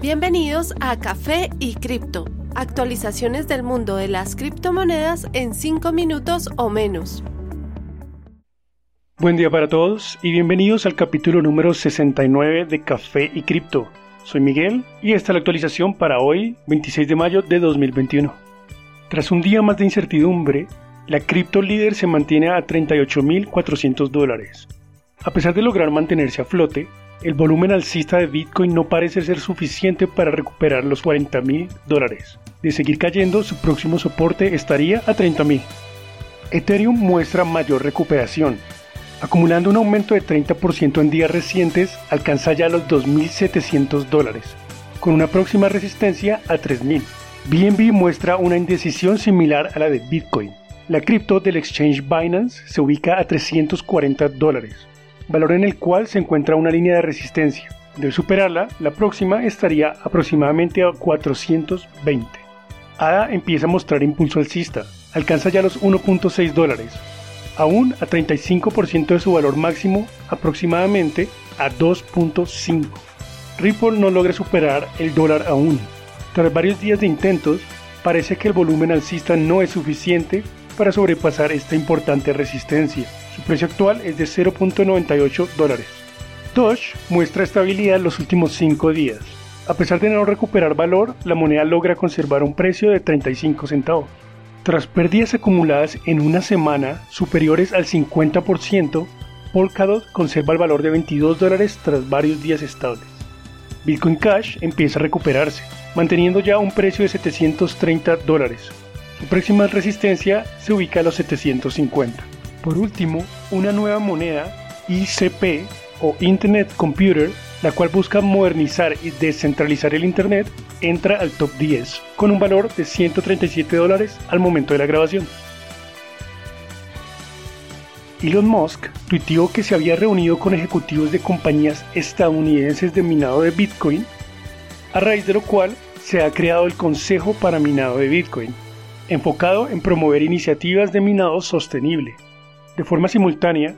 Bienvenidos a Café y Cripto, actualizaciones del mundo de las criptomonedas en 5 minutos o menos. Buen día para todos y bienvenidos al capítulo número 69 de Café y Cripto. Soy Miguel y esta es la actualización para hoy, 26 de mayo de 2021. Tras un día más de incertidumbre, la cripto líder se mantiene a 38.400 dólares. A pesar de lograr mantenerse a flote, el volumen alcista de Bitcoin no parece ser suficiente para recuperar los 40 mil dólares. De seguir cayendo, su próximo soporte estaría a 30 mil. Ethereum muestra mayor recuperación. Acumulando un aumento de 30% en días recientes, alcanza ya los 2.700 dólares, con una próxima resistencia a 3.000. BNB muestra una indecisión similar a la de Bitcoin. La cripto del exchange Binance se ubica a 340 dólares, valor en el cual se encuentra una línea de resistencia. De superarla, la próxima estaría aproximadamente a 420. ADA empieza a mostrar impulso alcista, alcanza ya los 1.6 dólares, aún a 35% de su valor máximo, aproximadamente a 2.5. Ripple no logra superar el dólar aún. Tras varios días de intentos, parece que el volumen alcista no es suficiente para sobrepasar esta importante resistencia. Su precio actual es de 0.98 dólares. Doge muestra estabilidad los últimos 5 días. A pesar de no recuperar valor, la moneda logra conservar un precio de 35 centavos. Tras pérdidas acumuladas en una semana superiores al 50%, Polkadot conserva el valor de 22 dólares tras varios días estables. Bitcoin Cash empieza a recuperarse, manteniendo ya un precio de 730 dólares. Su próxima resistencia se ubica a los 750. Por último, una nueva moneda, ICP o Internet Computer, la cual busca modernizar y descentralizar el Internet, entra al top 10 con un valor de 137 dólares al momento de la grabación. Elon Musk tuiteó que se había reunido con ejecutivos de compañías estadounidenses de minado de Bitcoin, a raíz de lo cual se ha creado el Consejo para Minado de Bitcoin, enfocado en promover iniciativas de minado sostenible. De forma simultánea,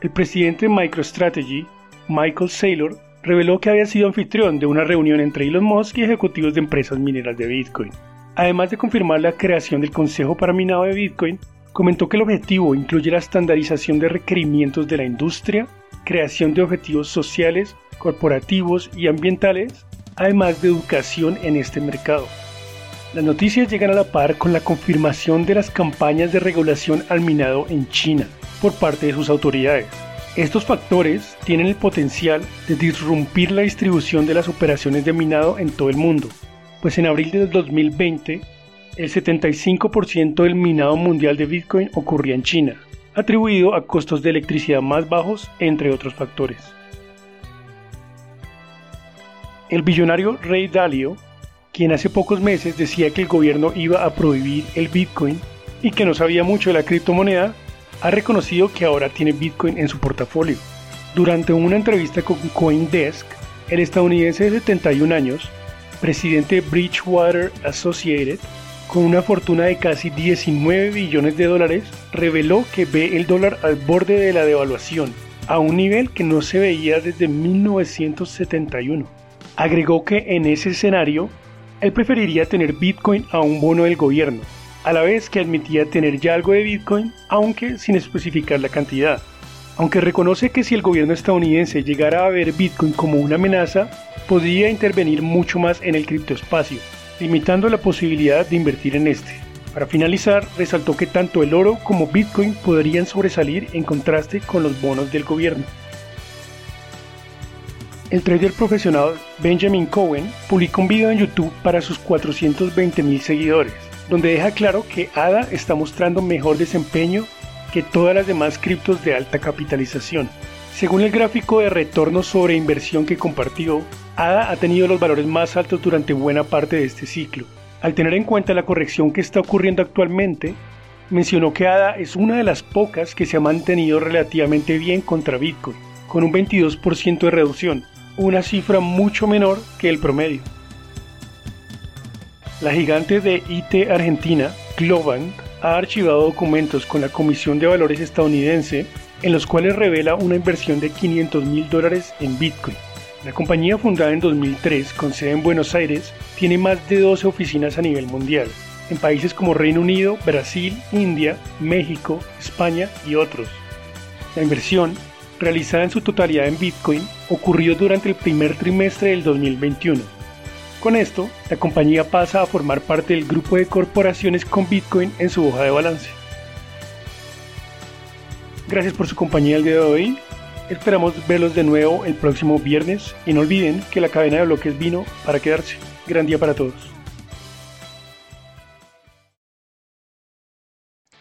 el presidente de MicroStrategy, Michael Saylor, reveló que había sido anfitrión de una reunión entre Elon Musk y ejecutivos de empresas mineras de Bitcoin. Además de confirmar la creación del Consejo para Minado de Bitcoin, comentó que el objetivo incluye la estandarización de requerimientos de la industria, creación de objetivos sociales, corporativos y ambientales, además de educación en este mercado. Las noticias llegan a la par con la confirmación de las campañas de regulación al minado en China por parte de sus autoridades. Estos factores tienen el potencial de disrumpir la distribución de las operaciones de minado en todo el mundo, pues en abril de 2020 el 75% del minado mundial de Bitcoin ocurría en China, atribuido a costos de electricidad más bajos, entre otros factores. El billonario Ray Dalio quien hace pocos meses decía que el gobierno iba a prohibir el Bitcoin y que no sabía mucho de la criptomoneda, ha reconocido que ahora tiene Bitcoin en su portafolio. Durante una entrevista con Coindesk, el estadounidense de 71 años, presidente de Bridgewater Associated, con una fortuna de casi 19 billones de dólares, reveló que ve el dólar al borde de la devaluación, a un nivel que no se veía desde 1971. Agregó que en ese escenario él preferiría tener Bitcoin a un bono del gobierno, a la vez que admitía tener ya algo de Bitcoin, aunque sin especificar la cantidad. Aunque reconoce que si el gobierno estadounidense llegara a ver Bitcoin como una amenaza, podría intervenir mucho más en el criptoespacio, limitando la posibilidad de invertir en este. Para finalizar, resaltó que tanto el oro como Bitcoin podrían sobresalir en contraste con los bonos del gobierno. El trader profesional Benjamin Cohen publica un video en YouTube para sus 420 mil seguidores, donde deja claro que ADA está mostrando mejor desempeño que todas las demás criptos de alta capitalización. Según el gráfico de retorno sobre inversión que compartió, ADA ha tenido los valores más altos durante buena parte de este ciclo. Al tener en cuenta la corrección que está ocurriendo actualmente, mencionó que ADA es una de las pocas que se ha mantenido relativamente bien contra Bitcoin, con un 22% de reducción, una cifra mucho menor que el promedio. La gigante de IT Argentina, Globant, ha archivado documentos con la Comisión de Valores estadounidense en los cuales revela una inversión de 500 mil dólares en Bitcoin. La compañía fundada en 2003 con sede en Buenos Aires tiene más de 12 oficinas a nivel mundial, en países como Reino Unido, Brasil, India, México, España y otros. La inversión, realizada en su totalidad en Bitcoin, ocurrió durante el primer trimestre del 2021. Con esto, la compañía pasa a formar parte del grupo de corporaciones con Bitcoin en su hoja de balance. Gracias por su compañía el día de hoy. Esperamos verlos de nuevo el próximo viernes y no olviden que la cadena de bloques vino para quedarse. Gran día para todos.